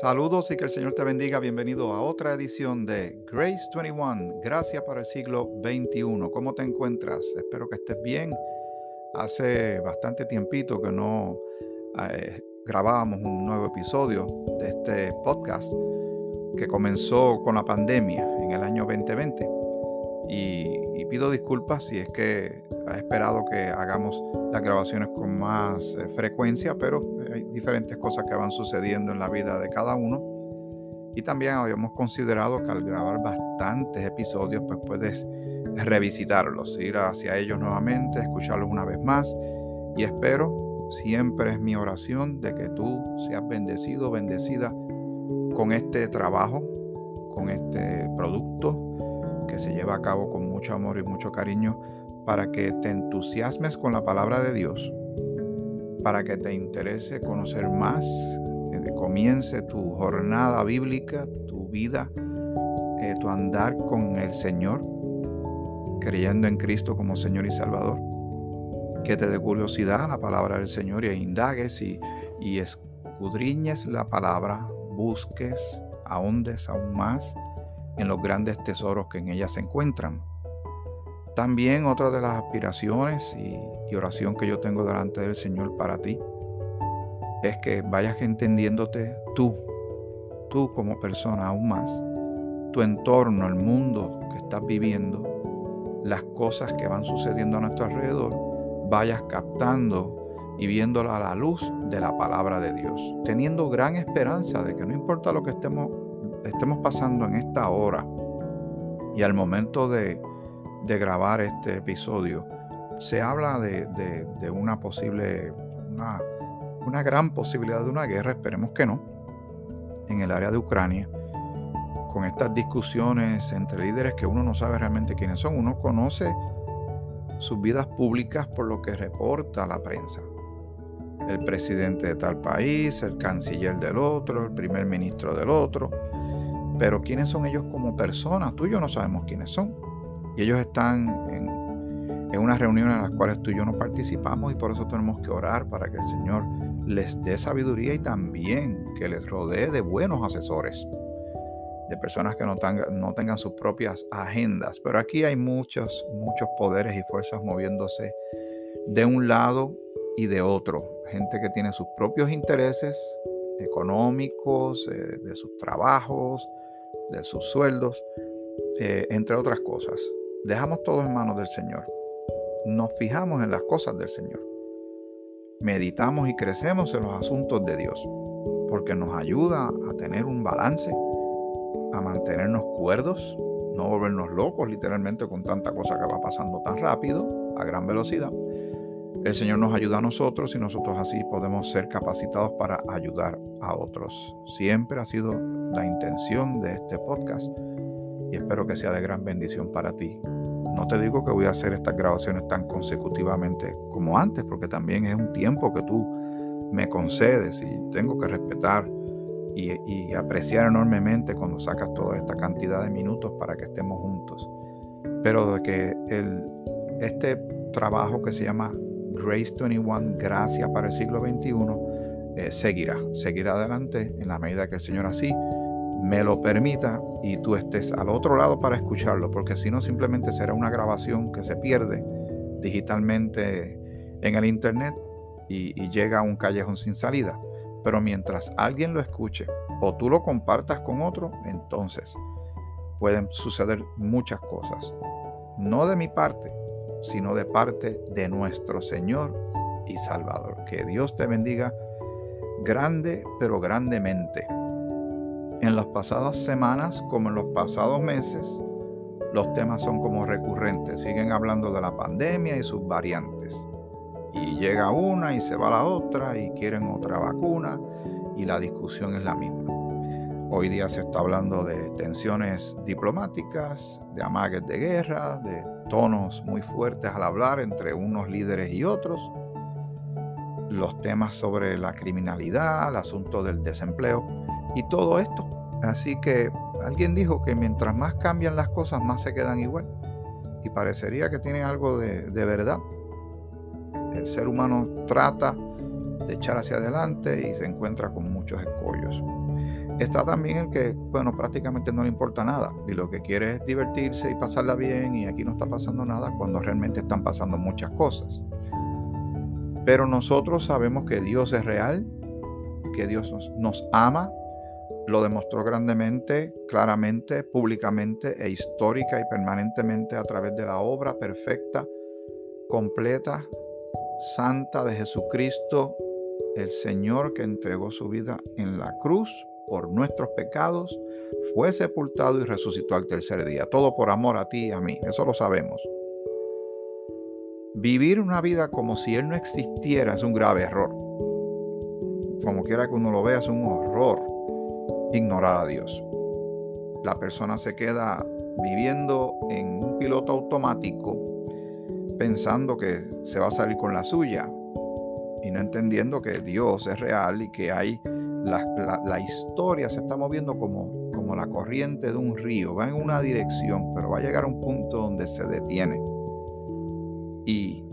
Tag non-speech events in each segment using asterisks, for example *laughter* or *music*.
Saludos y que el Señor te bendiga. Bienvenido a otra edición de Grace 21, Gracias para el siglo XXI. ¿Cómo te encuentras? Espero que estés bien. Hace bastante tiempito que no eh, grabábamos un nuevo episodio de este podcast que comenzó con la pandemia en el año 2020. Y, y pido disculpas si es que has esperado que hagamos las grabaciones con más eh, frecuencia, pero hay diferentes cosas que van sucediendo en la vida de cada uno. Y también habíamos considerado que al grabar bastantes episodios, pues puedes revisitarlos, ir hacia ellos nuevamente, escucharlos una vez más. Y espero, siempre es mi oración, de que tú seas bendecido, bendecida con este trabajo, con este producto que se lleva a cabo con mucho amor y mucho cariño para que te entusiasmes con la palabra de Dios, para que te interese conocer más, comience tu jornada bíblica, tu vida, eh, tu andar con el Señor, creyendo en Cristo como Señor y Salvador. Que te dé curiosidad la palabra del Señor y indagues y, y escudriñes la palabra, busques, ahondes aún más en los grandes tesoros que en ella se encuentran también otra de las aspiraciones y, oración que yo tengo delante del Señor para ti es que vayas entendiéndote tú, tú como persona aún más, tu entorno, el mundo que estás viviendo, las cosas que van sucediendo a nuestro alrededor, vayas captando y viéndola a la luz de la palabra de Dios, teniendo gran esperanza de que no importa lo que estemos, estemos pasando en esta hora y al momento de, de grabar este episodio, se habla de, una posible, una, una, gran posibilidad de una guerra, esperemos que no, en el área de Ucrania, con estas discusiones entre líderes que uno no sabe realmente quiénes son, uno conoce sus vidas públicas por lo que reporta la prensa. El presidente de tal país, el canciller del otro, el primer ministro del otro. Pero quiénes son ellos como personas, tú y yo no sabemos quiénes son. Y ellos están en, unas reuniones en las cuales tú y yo no participamos y por eso tenemos que orar para que el Señor les dé sabiduría y también que les rodee de buenos asesores, de personas que no, no tengan sus propias agendas. Pero aquí hay muchos, muchos poderes y fuerzas moviéndose de un lado y de otro. Gente que tiene sus propios intereses económicos, eh, de sus trabajos, de sus sueldos, eh, entre otras cosas. Dejamos todo en manos del Señor. Nos fijamos en las cosas del Señor. Meditamos y crecemos en los asuntos de Dios, porque nos ayuda a tener un balance, a mantenernos cuerdos, no volvernos locos literalmente con tanta cosa que va pasando tan rápido, a gran velocidad. El Señor nos ayuda a nosotros y nosotros así podemos ser capacitados para ayudar a otros. Siempre ha sido la intención de este podcast y espero que sea de gran bendición para ti. No te digo que voy a hacer estas grabaciones tan consecutivamente como antes, porque también es un tiempo que tú me concedes y tengo que respetar y, apreciar enormemente cuando sacas toda esta cantidad de minutos para que estemos juntos. Pero de que el, este trabajo que se llama Grace 21, Gracia para el siglo XXI, eh, seguirá, seguirá adelante en la medida que el Señor así me lo permita y tú estés al otro lado para escucharlo, porque si no simplemente será una grabación que se pierde digitalmente en el internet y, llega a un callejón sin salida. Pero mientras alguien lo escuche o tú lo compartas con otro, entonces pueden suceder muchas cosas. No de mi parte, sino de parte de nuestro Señor y Salvador. Que Dios te bendiga grande, pero grandemente. En las pasadas semanas, como en los pasados meses, los temas son como recurrentes. Siguen hablando de la pandemia y sus variantes. Y llega una y se va la otra y quieren otra vacuna y la discusión es la misma. Hoy día se está hablando de tensiones diplomáticas, de amagues de guerra, de tonos muy fuertes al hablar entre unos líderes y otros, los temas sobre la criminalidad, el asunto del desempleo y todo esto. Así que alguien dijo que mientras más cambian las cosas, más se quedan igual. Y parecería que tiene algo de, verdad. El ser humano trata de echar hacia adelante y se encuentra con muchos escollos. está también el que, bueno, prácticamente no le importa nada y lo que quiere es divertirse y pasarla bien y aquí no está pasando nada cuando realmente están pasando muchas cosas. Pero nosotros sabemos que Dios es real, que Dios nos, ama, lo demostró grandemente, claramente, públicamente e histórica y permanentemente a través de la obra perfecta, completa, santa de Jesucristo, el Señor que entregó su vida en la cruz por nuestros pecados, fue sepultado y resucitó al tercer día. Todo por amor a ti y a mí, eso lo sabemos. Vivir una vida como si Él no existiera es un grave error. Como quiera que uno lo vea, es un horror ignorar a Dios. La persona se queda viviendo en un piloto automático pensando que se va a salir con la suya y no entendiendo que Dios es real y que hay la, historia se está moviendo como, como la corriente de un río, va en una dirección, pero va a llegar a un punto donde se detiene. Y,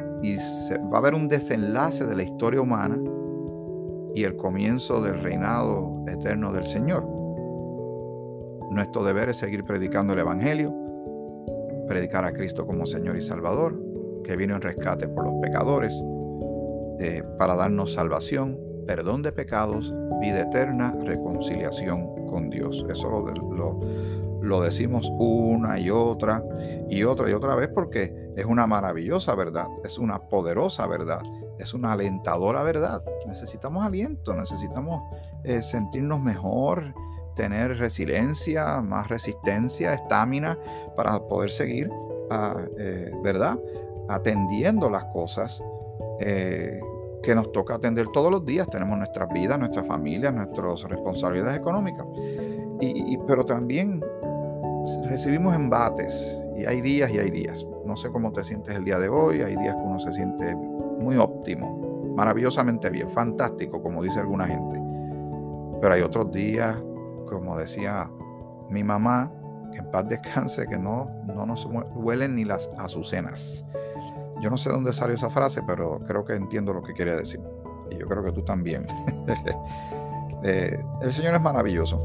va a haber un desenlace de la historia humana y el comienzo del reinado eterno del Señor. Nuestro deber es seguir predicando el Evangelio, predicar a Cristo como Señor y Salvador, que vino en rescate por los pecadores, eh, para darnos salvación, perdón de pecados, vida eterna, reconciliación con Dios. Eso lo, lo, decimos una y otra y otra y otra vez porque es una maravillosa verdad, es una poderosa verdad, es una alentadora verdad. Necesitamos aliento, necesitamos eh, sentirnos mejor, tener resiliencia, más resistencia, estamina para poder seguir, ah, eh, ¿verdad? Atendiendo las cosas eh, que nos toca atender todos los días. Tenemos nuestras vidas, nuestras familias, nuestras responsabilidades económicas. Y, pero también recibimos embates y hay días y hay días. No sé cómo te sientes el día de hoy. Hay días que uno se siente muy óptimo, maravillosamente bien, fantástico, como dice alguna gente. Pero hay otros días, como decía mi mamá, que en paz descanse, que no, no nos huelen ni las azucenas. Yo no sé dónde salió esa frase, pero creo que entiendo lo que quiere decir. Y yo creo que tú también. *laughs* Eh, el Señor es maravilloso.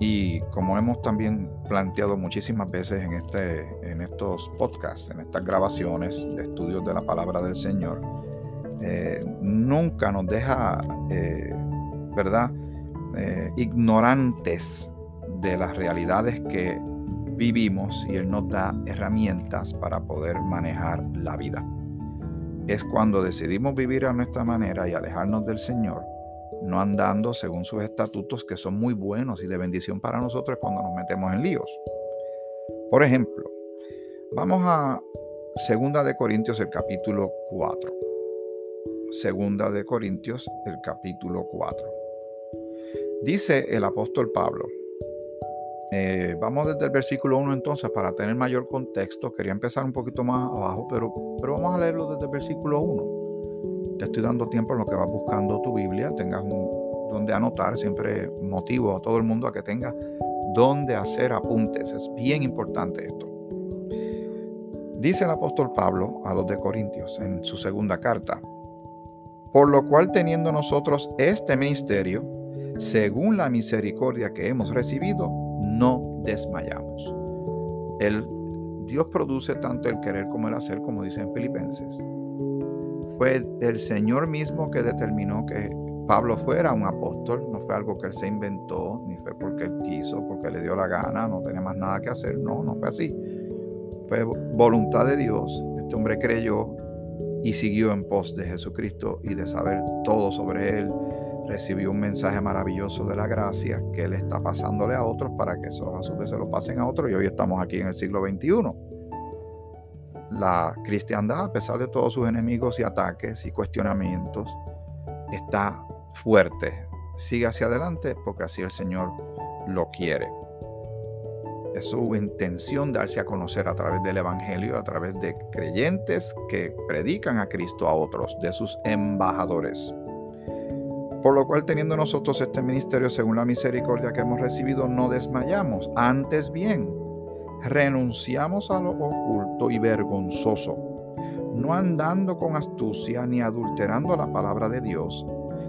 Y como hemos también planteado muchísimas veces en, este, en estos podcasts, en estas grabaciones de estudios de la palabra del Señor, eh, nunca nos deja, eh, ¿verdad?, ignorantes de las realidades que vivimos y Él nos da herramientas para poder manejar la vida. Es cuando decidimos vivir a nuestra manera y alejarnos del Señor, no andando según sus estatutos que son muy buenos y de bendición para nosotros cuando nos metemos en líos. Por ejemplo, vamos a Segunda de Corintios el capítulo 4. Segunda de Corintios el capítulo 4. Dice el apóstol Pablo, eh, vamos desde el versículo 1 entonces para tener mayor contexto. Quería empezar un poquito más abajo, pero, pero vamos a leerlo desde el versículo 1. Te estoy dando tiempo en lo que vas buscando tu Biblia, tengas un, donde anotar, siempre motivo a todo el mundo a que tenga donde hacer apuntes. Es bien importante esto. Dice el apóstol Pablo a los de Corintios en su segunda carta, por lo cual teniendo nosotros este ministerio, según la misericordia que hemos recibido, no desmayamos. El Dios produce tanto el querer como el hacer, como dicen Filipenses. Fue el Señor mismo que determinó que Pablo fuera un apóstol, no fue algo que él se inventó, ni fue porque él quiso, porque le dio la gana, no tenía más nada que hacer, no, no fue así. Fue voluntad de Dios, este hombre creyó y siguió en pos de Jesucristo y de saber todo sobre él, recibió un mensaje maravilloso de la gracia que él está pasándole a otros para que esos a su vez se lo pasen a otros y hoy estamos aquí en el siglo XXI. La cristiandad, a pesar de todos sus enemigos y ataques y cuestionamientos, está fuerte. Sigue hacia adelante porque así el Señor lo quiere. Es su intención darse a conocer a través del Evangelio, a través de creyentes que predican a Cristo a otros, de sus embajadores. Por lo cual, teniendo nosotros este ministerio según la misericordia que hemos recibido, no desmayamos. Antes bien, renunciamos a lo oculto y vergonzoso, no andando con astucia ni adulterando la palabra de Dios,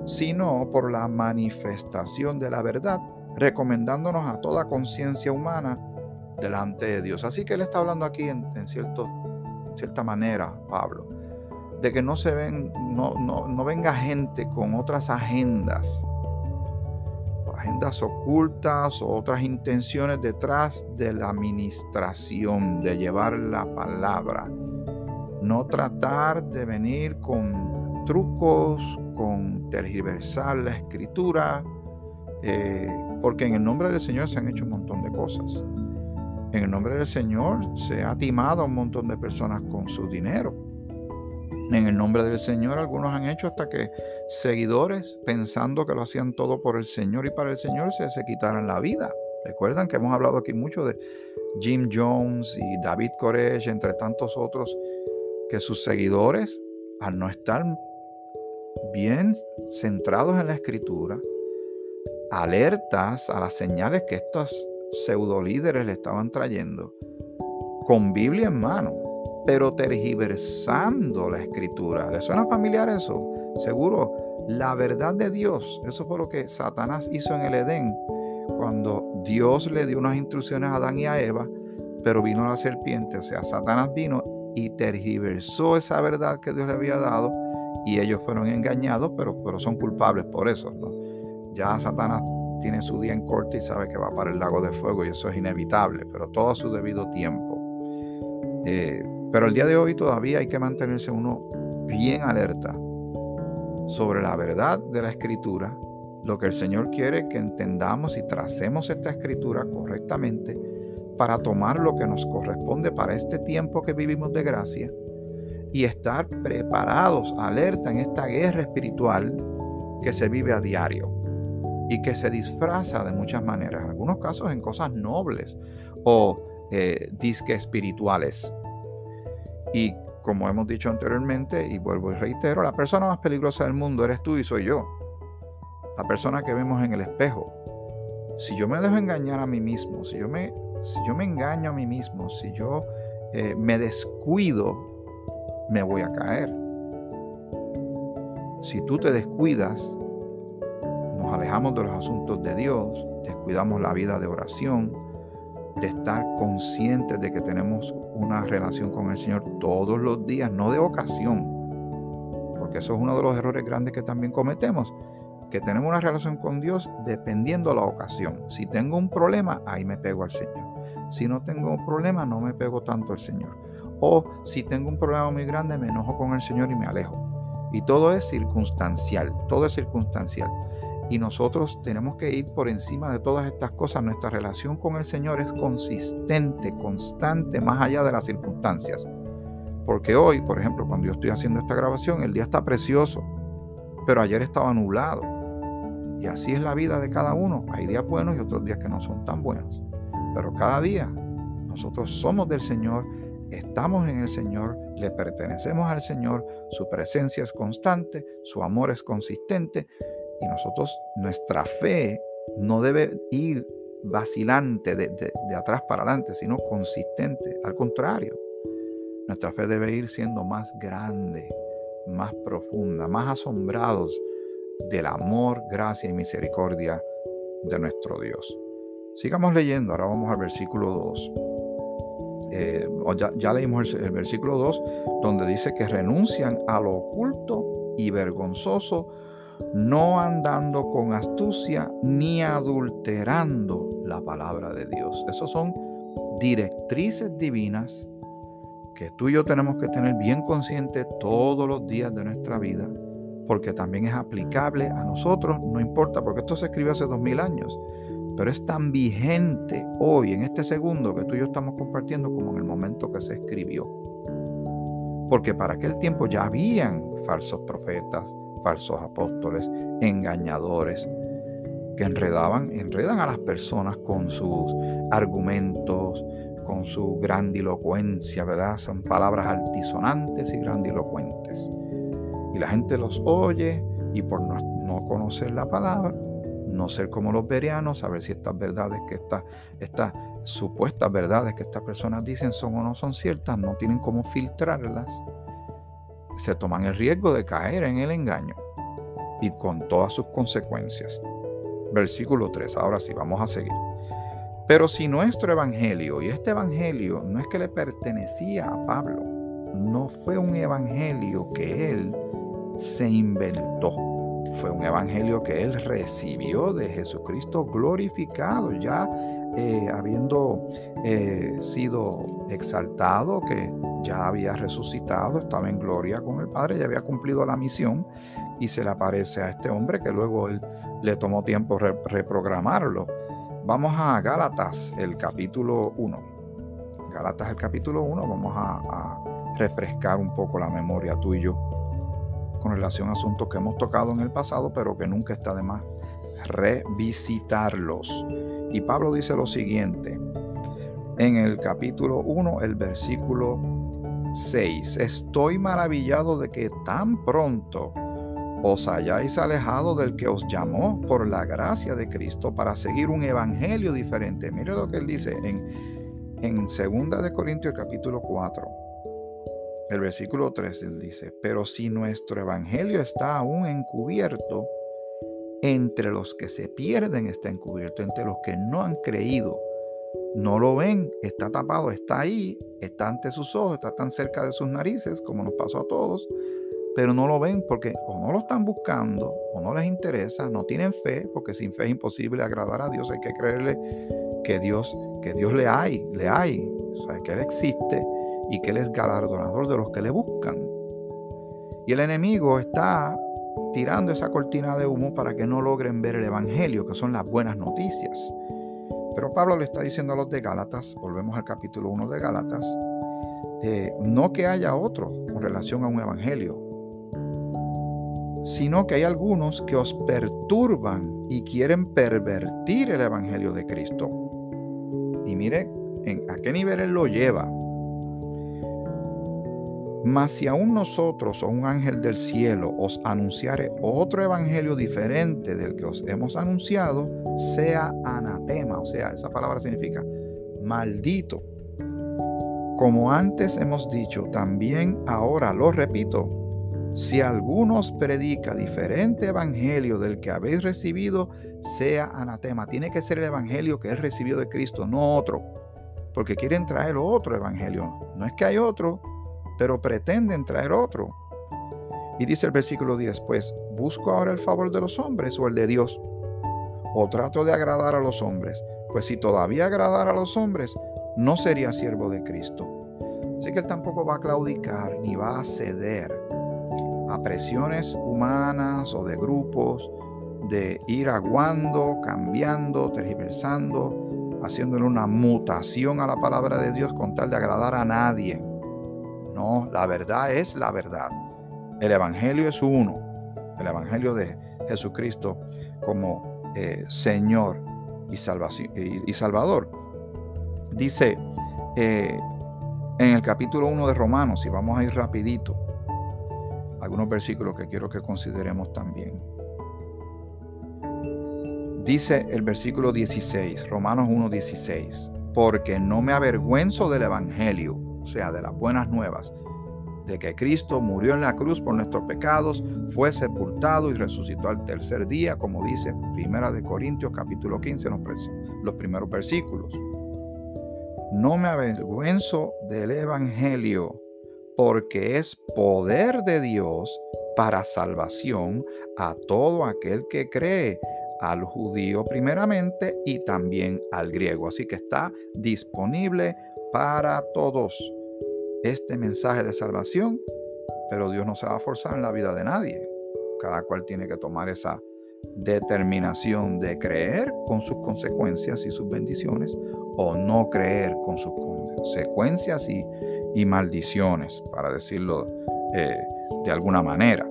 sino por la manifestación de la verdad, recomendándonos a toda conciencia humana delante de Dios. Así que él está hablando aquí en, cierto, cierta manera, Pablo, de que no se ven, no, no venga gente con otras agendas, agendas ocultas o otras intenciones detrás de la administración, de llevar la palabra. No tratar de venir con trucos, con tergiversar la escritura, eh, porque en el nombre del Señor se han hecho un montón de cosas. En el nombre del Señor se ha timado a un montón de personas con su dinero. En el nombre del Señor algunos han hecho hasta que seguidores, pensando que lo hacían todo por el Señor y para el Señor, se, se quitaran la vida. Recuerdan que hemos hablado aquí mucho de Jim Jones y David Koresh, entre tantos otros, que sus seguidores, al no estar bien centrados en la escritura, alertas a las señales que estos pseudo líderes le estaban trayendo, con Biblia en mano, pero tergiversando la escritura. ¿Le suena familiar eso? Seguro. La verdad de Dios, eso fue lo que Satanás hizo en el Edén, cuando Dios le dio unas instrucciones a Adán y a Eva, pero vino la serpiente, o sea, Satanás vino y tergiversó esa verdad que Dios le había dado y ellos fueron engañados, pero, pero son culpables por eso. Ya Satanás tiene su día en corte y sabe que va para el lago de fuego y eso es inevitable, pero todo a su debido tiempo. Eh, pero el día de hoy todavía hay que mantenerse uno bien alerta sobre la verdad de la escritura, lo que el Señor quiere que entendamos y tracemos esta escritura correctamente para tomar lo que nos corresponde para este tiempo que vivimos de gracia y estar preparados, alerta en esta guerra espiritual que se vive a diario y que se disfraza de muchas maneras, en algunos casos en cosas nobles o eh, disque espirituales. Y como hemos dicho anteriormente, y vuelvo y reitero, la persona más peligrosa del mundo eres tú y soy yo. La persona que vemos en el espejo. Si yo me dejo engañar a mí mismo, si yo me, si yo me engaño a mí mismo, si yo eh, me descuido, me voy a caer. Si tú te descuidas, nos alejamos de los asuntos de Dios, descuidamos la vida de oración, de estar conscientes de que tenemos una relación con el Señor todos los días, no de ocasión, porque eso es uno de los errores grandes que también cometemos, que tenemos una relación con Dios dependiendo de la ocasión. Si tengo un problema, ahí me pego al Señor. Si no tengo un problema, no me pego tanto al Señor. O si tengo un problema muy grande, me enojo con el Señor y me alejo. Y todo es circunstancial, todo es circunstancial. Y nosotros tenemos que ir por encima de todas estas cosas. Nuestra relación con el Señor es consistente, constante, más allá de las circunstancias. Porque hoy, por ejemplo, cuando yo estoy haciendo esta grabación, el día está precioso, pero ayer estaba nublado. Y así es la vida de cada uno. Hay días buenos y otros días que no son tan buenos. Pero cada día nosotros somos del Señor, estamos en el Señor, le pertenecemos al Señor, su presencia es constante, su amor es consistente y nosotros, nuestra fe no debe ir vacilante de, atrás para adelante, sino consistente. Al contrario, nuestra fe debe ir siendo más grande, más profunda, más asombrados del amor, gracia y misericordia de nuestro Dios. Sigamos leyendo, ahora vamos al versículo 2. Eh, ya, ya, leímos el, el versículo 2, donde dice que renuncian a lo oculto y vergonzoso no andando con astucia ni adulterando la palabra de Dios. Esas son directrices divinas que tú y yo tenemos que tener bien conscientes todos los días de nuestra vida, porque también es aplicable a nosotros, no importa, porque esto se escribió hace dos mil años, pero es tan vigente hoy, en este segundo que tú y yo estamos compartiendo, como en el momento que se escribió. Porque para aquel tiempo ya habían falsos profetas, falsos apóstoles, engañadores, que enredaban, enredan a las personas con sus argumentos, con su grandilocuencia, ¿verdad? Son palabras altisonantes y grandilocuentes. Y la gente los oye y por no, conocer la palabra, no ser como los verianos, saber si estas verdades que estas, estas supuestas verdades que estas personas dicen son o no son ciertas, no tienen cómo filtrarlas se toman el riesgo de caer en el engaño. y con todas sus consecuencias. Versículo 3, ahora sí, vamos a seguir. Pero si nuestro evangelio, y este evangelio no es que le pertenecía a Pablo, no fue un evangelio que él se inventó, fue un evangelio que él recibió de Jesucristo glorificado, ya eh, habiendo eh, sido exaltado, que ya había resucitado, estaba en gloria con el Padre, ya había cumplido la misión y se le aparece a este hombre que luego él le tomó tiempo reprogramarlo Vamos a Gálatas, el capítulo 1. Gálatas, el capítulo 1, vamos a, refrescar un poco la memoria tú y yo con relación a asuntos que hemos tocado en el pasado, pero que nunca está de más revisitarlos. Y Pablo dice lo siguiente, en el capítulo 1, el versículo 6, estoy maravillado de que tan pronto os hayáis alejado del que os llamó por la gracia de Cristo para seguir un evangelio diferente. Mire lo que él dice en, en 2 de Corintios capítulo 4. El versículo 3 él dice, pero si nuestro evangelio está aún encubierto, entre los que se pierden está encubierto, entre los que no han creído, no lo ven, está tapado, está ahí, está ante sus ojos, está tan cerca de sus narices, como nos pasó a todos, pero no lo ven porque o no lo están buscando o no les interesa, no tienen fe, porque sin fe es imposible agradar a Dios, hay que creerle que Dios, que Dios le hay, le hay, que Él existe y que Él es galardonador de los que le buscan. Y el enemigo está tirando esa cortina de humo para que no logren ver el Evangelio, que son las buenas noticias. Pero Pablo le está diciendo a los de Gálatas, volvemos al capítulo 1 de Gálatas, no que haya otro con relación a un Evangelio, sino que hay algunos que os perturban y quieren pervertir el Evangelio de Cristo. Y mire a qué nivel Él lo lleva. Mas si aún nosotros o un ángel del cielo os anunciare otro evangelio diferente del que os hemos anunciado, sea anatema, o sea, esa palabra significa maldito. Como antes hemos dicho, también ahora lo repito, si alguno os predica diferente evangelio del que habéis recibido, sea anatema. Tiene que ser el evangelio que él recibió de Cristo, no otro. Porque quieren traer otro evangelio. No es que hay otro, pero pretenden traer otro. Y dice el versículo 10, pues, ¿busco ahora el favor de los hombres o el de Dios? ¿O trato de agradar a los hombres? Pues si todavía agradara a los hombres, no sería siervo de Cristo. Así que él tampoco va a claudicar ni va a ceder a presiones humanas o de grupos, de ir aguando, cambiando, tergiversando, haciéndole una mutación a la palabra de Dios con tal de agradar a nadie. No, la verdad es la verdad. El Evangelio es uno. El Evangelio de Jesucristo como eh, Señor y, y, Salvador. Dice eh, en el capítulo 1 de Romanos, y vamos a ir rapidito, algunos versículos que quiero que consideremos también. Dice el versículo 16, Romanos 1:16, porque no me avergüenzo del Evangelio, sea, de las buenas nuevas, de que Cristo murió en la cruz por nuestros pecados, fue sepultado y resucitó al tercer día, como dice Primera de Corintios capítulo 15, los primeros versículos. No me avergüenzo del Evangelio, porque es poder de Dios para salvación a todo aquel que cree, al judío primeramente y también al griego. Así que está disponible para todos este mensaje de salvación, pero Dios no se va a forzar en la vida de nadie. Cada cual tiene que tomar esa determinación de creer con sus consecuencias y sus bendiciones o no creer con sus consecuencias y y maldiciones, para decirlo eh, de alguna manera.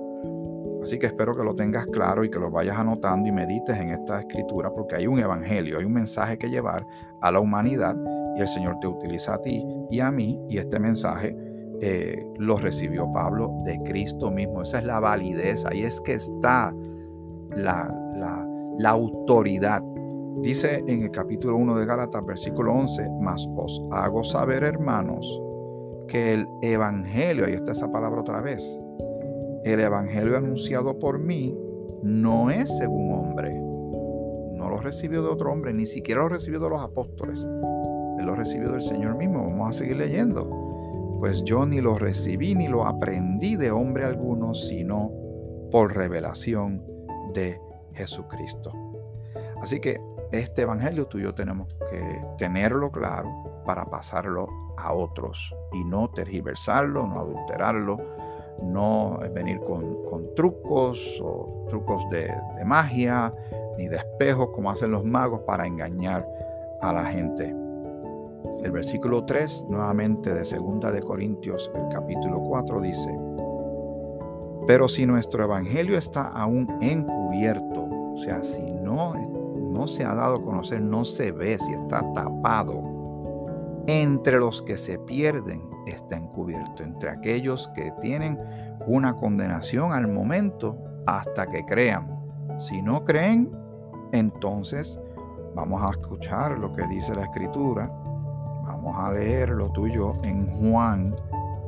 Así que espero que lo tengas claro y que lo vayas anotando y medites en esta escritura, porque hay un evangelio, hay un mensaje que llevar a la humanidad y el Señor te utiliza a ti y a mí y este mensaje eh, lo recibió Pablo de Cristo mismo. Esa es la validez, ahí es que está la, la, autoridad. Dice en el capítulo 1 de Gálatas, versículo 11, mas os hago saber, hermanos, que el Evangelio, ahí está esa palabra otra vez, el Evangelio anunciado por mí no es según hombre. No lo recibió de otro hombre, ni siquiera lo recibió de los apóstoles. Él lo recibió del Señor mismo. Vamos a seguir leyendo. Pues yo ni lo recibí ni lo aprendí de hombre alguno, sino por revelación de Jesucristo. Así que este evangelio tú y yo tenemos que tenerlo claro para pasarlo a otros y no tergiversarlo, no adulterarlo, no venir con, trucos o trucos de, de magia ni de espejos como hacen los magos para engañar a la gente. El versículo 3 nuevamente de 2 de Corintios, el capítulo 4 dice, pero si nuestro evangelio está aún encubierto, o sea, si no, no se ha dado a conocer, no se ve, si está tapado, entre los que se pierden está encubierto, entre aquellos que tienen una condenación al momento hasta que crean. Si no creen, entonces vamos a escuchar lo que dice la escritura, vamos a leerlo tú y yo en Juan,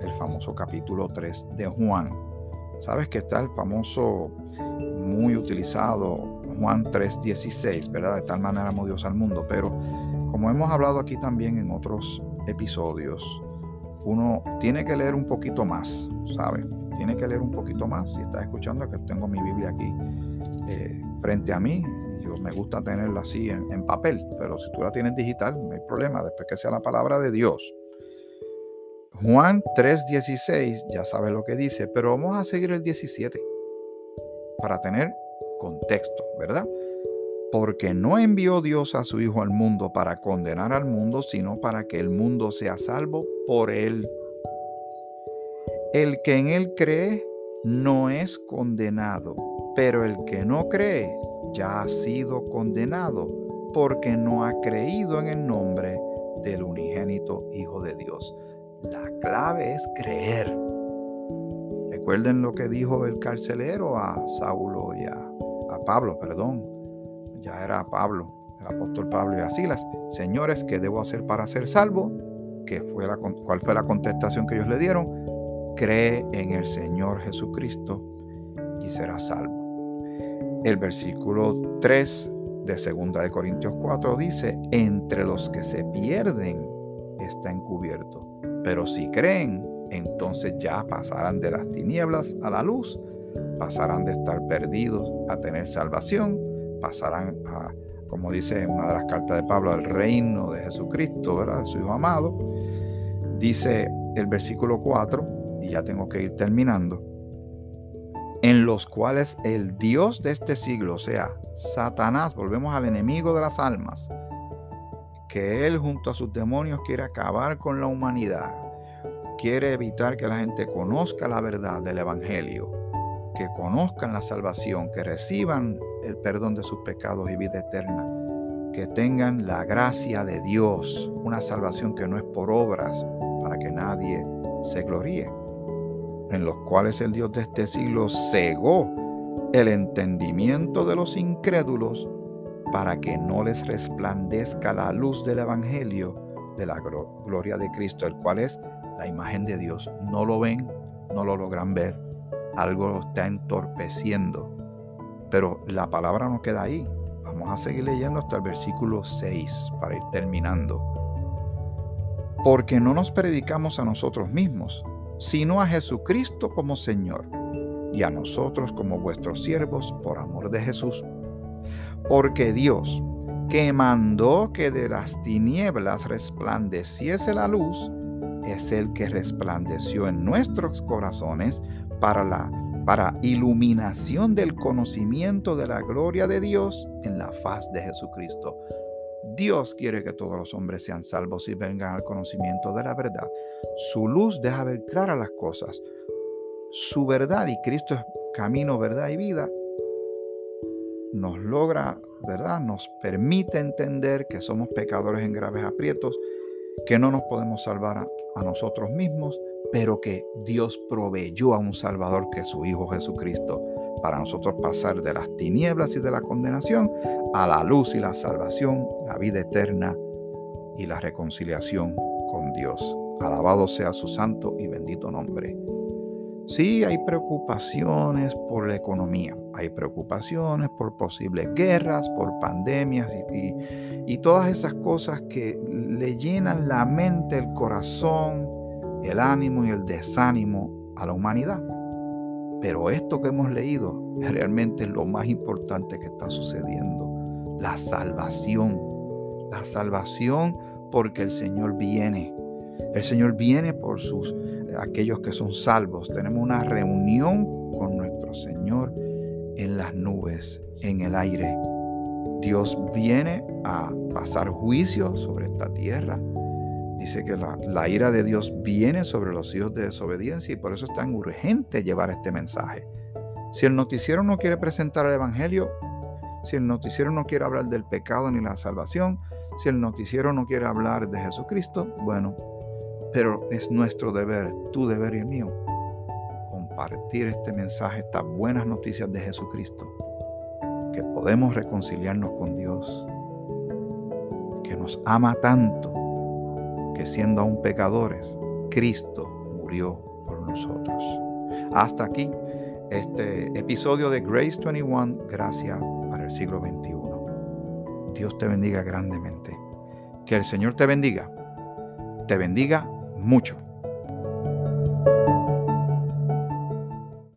el famoso capítulo 3 de Juan. Sabes que está el famoso, muy utilizado Juan 3:16, ¿verdad? De tal manera amó Dios al mundo, pero como hemos hablado aquí también en otros episodios, uno tiene que leer un poquito más, ¿sabes? Tiene que leer un poquito más. Si estás escuchando, que tengo mi Biblia aquí eh, frente a mí, me gusta tenerla así en, en, papel, pero si tú la tienes digital, no hay problema, después que sea la palabra de Dios. Juan 3:16, ya sabes lo que dice, pero vamos a seguir el 17 para tener contexto, ¿verdad? Porque no envió Dios a su Hijo al mundo para condenar al mundo, sino para que el mundo sea salvo por él. El que en él cree no es condenado, pero el que no cree ya ha sido condenado porque no ha creído en el nombre del unigénito Hijo de Dios. La clave es creer. Recuerden lo que dijo el carcelero a Saulo y a, Pablo, perdón. Ya era Pablo, el apóstol Pablo y a Silas. Señores, ¿qué debo hacer para ser salvo? ¿Qué fue la, ¿Cuál fue la contestación que ellos le dieron? Cree en el Señor Jesucristo y serás salvo. El versículo 3 de 2 de Corintios 4 dice, entre los que se pierden está encubierto pero si creen, entonces ya pasarán de las tinieblas a la luz, pasarán de estar perdidos a tener salvación, pasarán a, como dice en una de las cartas de Pablo, al reino de Jesucristo, ¿verdad? Su Hijo amado. Dice el versículo 4, y ya tengo que ir terminando, en los cuales el Dios de este siglo, o sea, Satanás, volvemos al enemigo de las almas, que él junto a sus demonios quiere acabar con la humanidad. Quiere evitar que la gente conozca la verdad del Evangelio, que conozcan la salvación, que reciban el perdón de sus pecados y vida eterna, que tengan la gracia de Dios, una salvación que no es por obras, para que nadie se gloríe, en los cuales el Dios de este siglo cegó el entendimiento de los incrédulos para que no les resplandezca la luz del Evangelio de la gloria de Cristo, el cual es la imagen de Dios. No lo ven, no lo logran ver, algo lo está entorpeciendo. Pero la palabra no queda ahí. Vamos a seguir leyendo hasta el versículo 6 para ir terminando. Porque no nos predicamos a nosotros mismos, sino a Jesucristo como Señor, y a nosotros como vuestros siervos por amor de Jesús porque Dios, que mandó que de las tinieblas resplandeciese la luz, es el que resplandeció en nuestros corazones para la para iluminación del conocimiento de la gloria de Dios en la faz de Jesucristo. Dios quiere que todos los hombres sean salvos y vengan al conocimiento de la verdad. Su luz deja ver claras las cosas. Su verdad y Cristo es camino, verdad y vida nos logra, ¿verdad? Nos permite entender que somos pecadores en graves aprietos, que no nos podemos salvar a, nosotros mismos, pero que Dios proveyó a un Salvador que es su Hijo Jesucristo, para nosotros pasar de las tinieblas y de la condenación a la luz y la salvación, la vida eterna y la reconciliación con Dios. Alabado sea su santo y bendito nombre. Sí, hay preocupaciones por la economía, hay preocupaciones por posibles guerras, por pandemias y, y, todas esas cosas que le llenan la mente, el corazón, el ánimo y el desánimo a la humanidad. Pero esto que hemos leído es realmente lo más importante que está sucediendo, la salvación. La salvación porque el Señor viene. El Señor viene por sus aquellos que son salvos. Tenemos una reunión con nuestro Señor en las nubes, en el aire. Dios viene a pasar juicio sobre esta tierra. Dice que la, ira de Dios viene sobre los hijos de desobediencia y por eso es tan urgente llevar este mensaje. Si el noticiero no quiere presentar el Evangelio, si el noticiero no quiere hablar del pecado ni la salvación, si el noticiero no quiere hablar de Jesucristo, bueno, pero es nuestro deber, tu deber y el mío, compartir este mensaje, estas buenas noticias de Jesucristo, que podemos reconciliarnos con Dios, que nos ama tanto, siendo aún pecadores, Cristo murió por nosotros. Hasta aquí este episodio de Grace 21, gracias para el siglo XXI. Dios te bendiga grandemente. Que el Señor te bendiga. Te bendiga mucho.